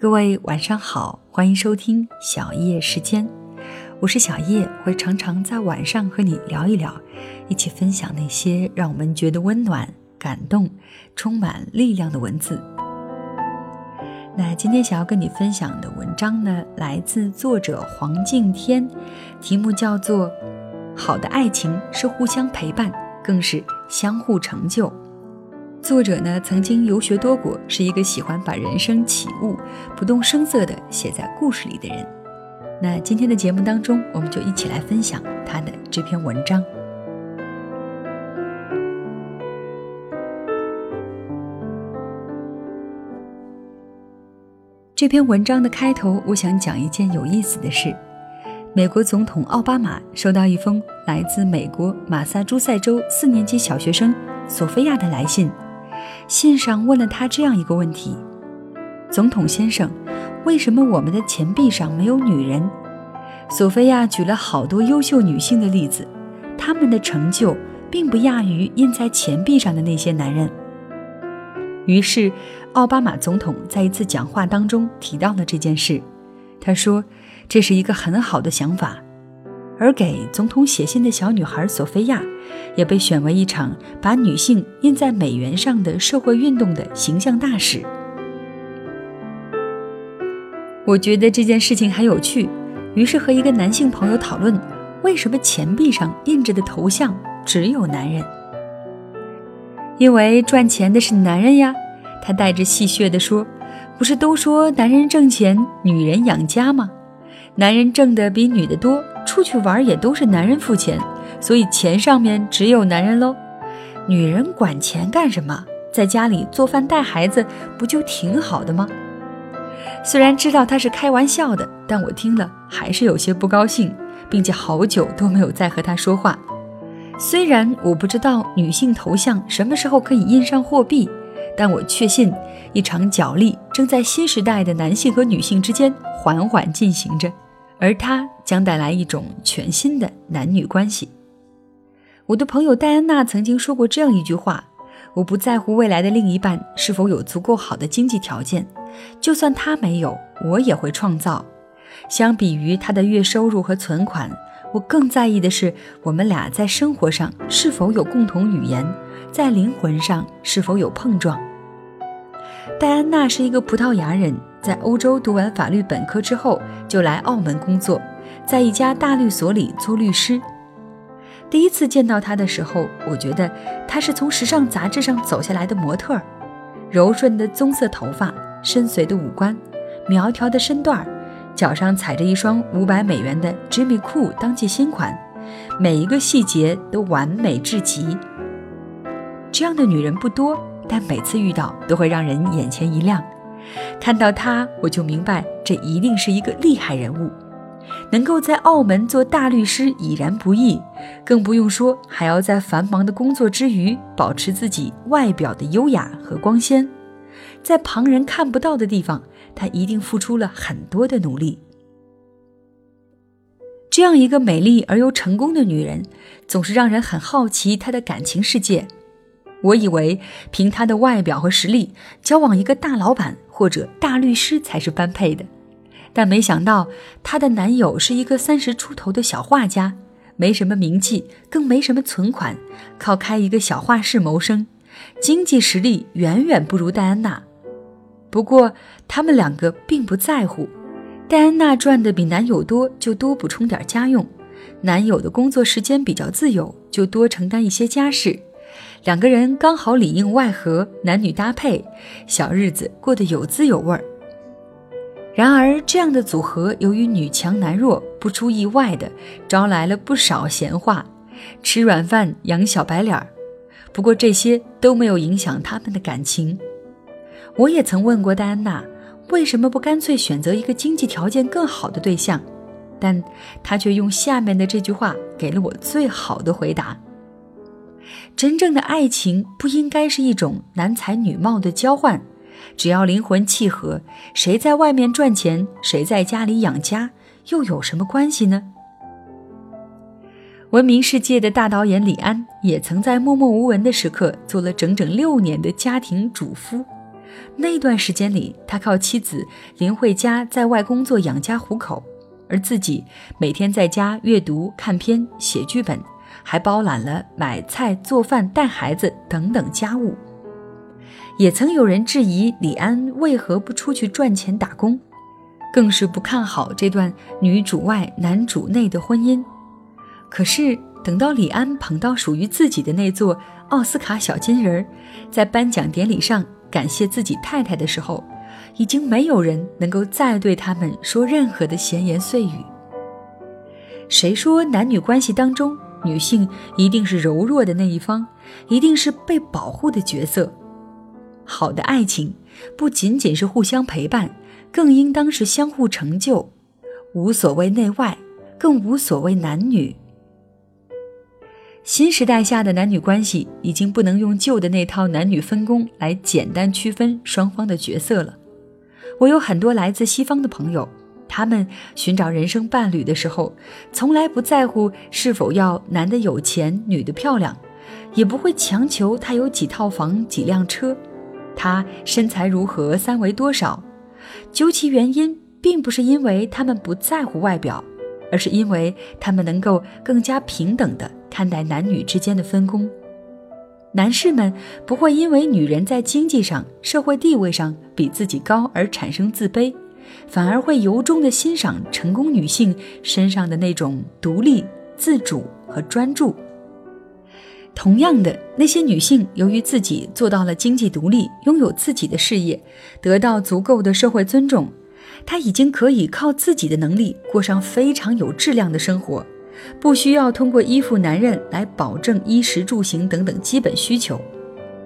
各位晚上好，欢迎收听小叶时间，我是小叶，会常常在晚上和你聊一聊，一起分享那些让我们觉得温暖、感动、充满力量的文字。那今天想要跟你分享的文章呢，来自作者黄敬天，题目叫做《好的爱情是互相陪伴，更是相互成就》。作者呢，曾经游学多国，是一个喜欢把人生起悟不动声色地写在故事里的人。那今天的节目当中，我们就一起来分享他的这篇文章。这篇文章的开头，我想讲一件有意思的事：美国总统奥巴马收到一封来自美国马萨诸塞州四年级小学生索菲亚的来信。信上问了他这样一个问题：“总统先生，为什么我们的钱币上没有女人？”索菲亚举了好多优秀女性的例子，她们的成就并不亚于印在钱币上的那些男人。于是，奥巴马总统在一次讲话当中提到了这件事。他说：“这是一个很好的想法。”而给总统写信的小女孩索菲亚，也被选为一场把女性印在美元上的社会运动的形象大使。我觉得这件事情很有趣，于是和一个男性朋友讨论，为什么钱币上印着的头像只有男人？因为赚钱的是男人呀，他带着戏谑地说：“不是都说男人挣钱，女人养家吗？男人挣的比女的多。”出去玩也都是男人付钱，所以钱上面只有男人喽。女人管钱干什么？在家里做饭带孩子不就挺好的吗？虽然知道他是开玩笑的，但我听了还是有些不高兴，并且好久都没有再和他说话。虽然我不知道女性头像什么时候可以印上货币，但我确信一场角力正在新时代的男性和女性之间缓缓进行着。而他将带来一种全新的男女关系。我的朋友戴安娜曾经说过这样一句话：“我不在乎未来的另一半是否有足够好的经济条件，就算他没有，我也会创造。相比于他的月收入和存款，我更在意的是我们俩在生活上是否有共同语言，在灵魂上是否有碰撞。”戴安娜是一个葡萄牙人。在欧洲读完法律本科之后，就来澳门工作，在一家大律所里做律师。第一次见到他的时候，我觉得他是从时尚杂志上走下来的模特，柔顺的棕色头发，深邃的五官，苗条的身段，脚上踩着一双五百美元的 Jimmy Coo 当季新款，每一个细节都完美至极。这样的女人不多，但每次遇到都会让人眼前一亮。看到他，我就明白这一定是一个厉害人物。能够在澳门做大律师已然不易，更不用说还要在繁忙的工作之余保持自己外表的优雅和光鲜。在旁人看不到的地方，他一定付出了很多的努力。这样一个美丽而又成功的女人，总是让人很好奇她的感情世界。我以为凭她的外表和实力，交往一个大老板或者大律师才是般配的，但没想到她的男友是一个三十出头的小画家，没什么名气，更没什么存款，靠开一个小画室谋生，经济实力远远不如戴安娜。不过他们两个并不在乎，戴安娜赚的比男友多，就多补充点家用；男友的工作时间比较自由，就多承担一些家事。两个人刚好里应外合，男女搭配，小日子过得有滋有味儿。然而，这样的组合由于女强男弱，不出意外的招来了不少闲话，吃软饭养小白脸儿。不过这些都没有影响他们的感情。我也曾问过戴安娜，为什么不干脆选择一个经济条件更好的对象，但她却用下面的这句话给了我最好的回答。真正的爱情不应该是一种男才女貌的交换，只要灵魂契合，谁在外面赚钱，谁在家里养家，又有什么关系呢？闻名世界的大导演李安也曾在默默无闻的时刻做了整整六年的家庭主夫，那段时间里，他靠妻子林慧嘉在外工作养家糊口，而自己每天在家阅读、看片、写剧本，还包揽了买菜、做饭、带孩子等等家务。也曾有人质疑李安为何不出去赚钱打工，更是不看好这段女主外男主内的婚姻。可是等到李安捧到属于自己的那座奥斯卡小金人，在颁奖典礼上感谢自己太太的时候，已经没有人能够再对他们说任何的闲言碎语。谁说男女关系当中女性一定是柔弱的那一方，一定是被保护的角色？好的爱情不仅仅是互相陪伴，更应当是相互成就，无所谓内外，更无所谓男女。新时代下的男女关系已经不能用旧的那套男女分工来简单区分双方的角色了。我有很多来自西方的朋友，他们寻找人生伴侣的时候，从来不在乎是否要男的有钱，女的漂亮，也不会强求他有几套房、几辆车。他身材如何，三围多少？究其原因，并不是因为他们不在乎外表，而是因为他们能够更加平等地看待男女之间的分工。男士们不会因为女人在经济上、社会地位上比自己高而产生自卑，反而会由衷地欣赏成功女性身上的那种独立、自主和专注。同样的，那些女性由于自己做到了经济独立，拥有自己的事业，得到足够的社会尊重，她已经可以靠自己的能力过上非常有质量的生活，不需要通过依附男人来保证衣食住行等等基本需求。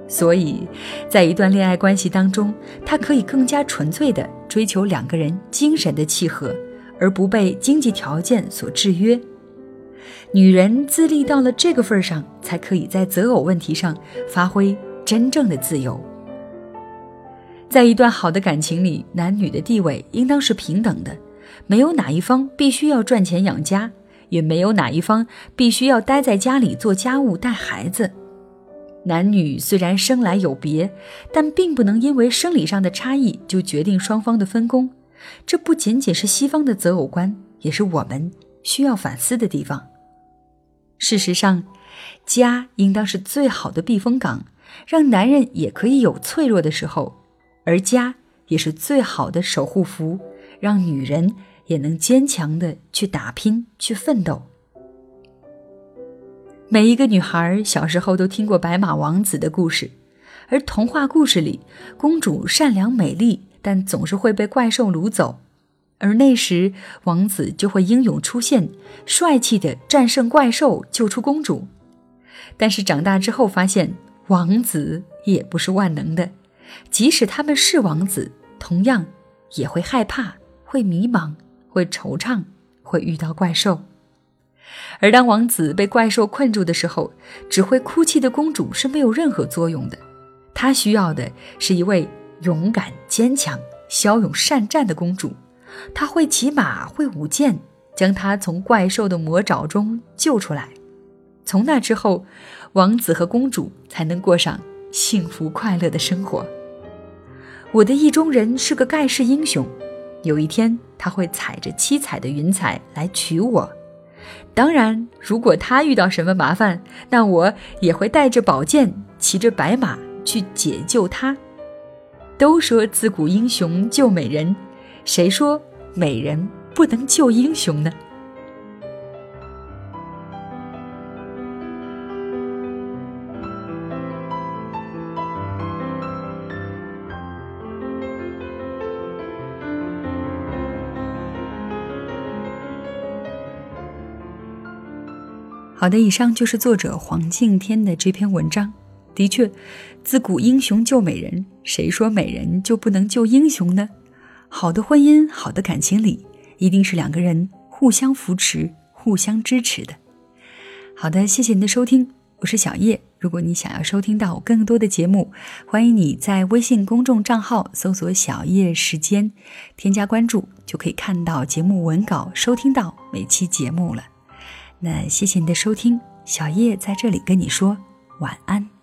所以，在一段恋爱关系当中，他可以更加纯粹地追求两个人精神的契合，而不被经济条件所制约。女人自立到了这个份上，才可以在择偶问题上发挥真正的自由。在一段好的感情里，男女的地位应当是平等的，没有哪一方必须要赚钱养家，也没有哪一方必须要待在家里做家务带孩子。男女虽然生来有别，但并不能因为生理上的差异就决定双方的分工。这不仅仅是西方的择偶观，也是我们需要反思的地方。事实上，家应当是最好的避风港，让男人也可以有脆弱的时候；而家也是最好的守护符，让女人也能坚强的去打拼、去奋斗。每一个女孩小时候都听过白马王子的故事，而童话故事里，公主善良美丽，但总是会被怪兽掳走。而那时，王子就会英勇出现，帅气的战胜怪兽，救出公主。但是长大之后发现，王子也不是万能的，即使他们是王子，同样也会害怕，会迷茫，会惆怅，会遇到怪兽。而当王子被怪兽困住的时候，只会哭泣的公主是没有任何作用的。她需要的是一位勇敢、坚强、骁勇善战的公主。他会骑马，会舞剑，将他从怪兽的魔爪中救出来。从那之后，王子和公主才能过上幸福快乐的生活。我的意中人是个盖世英雄，有一天他会踩着七彩的云彩来娶我。当然，如果他遇到什么麻烦，那我也会带着宝剑，骑着白马去解救他。都说自古英雄救美人。谁说美人不能救英雄呢？好的，以上就是作者黄敬天的这篇文章。的确，自古英雄救美人，谁说美人就不能救英雄呢？好的婚姻，好的感情里，一定是两个人互相扶持、互相支持的。好的，谢谢您的收听，我是小叶。如果你想要收听到更多的节目，欢迎你在微信公众账号搜索“小叶时间”，添加关注，就可以看到节目文稿，收听到每期节目了。那谢谢你的收听，小叶在这里跟你说晚安。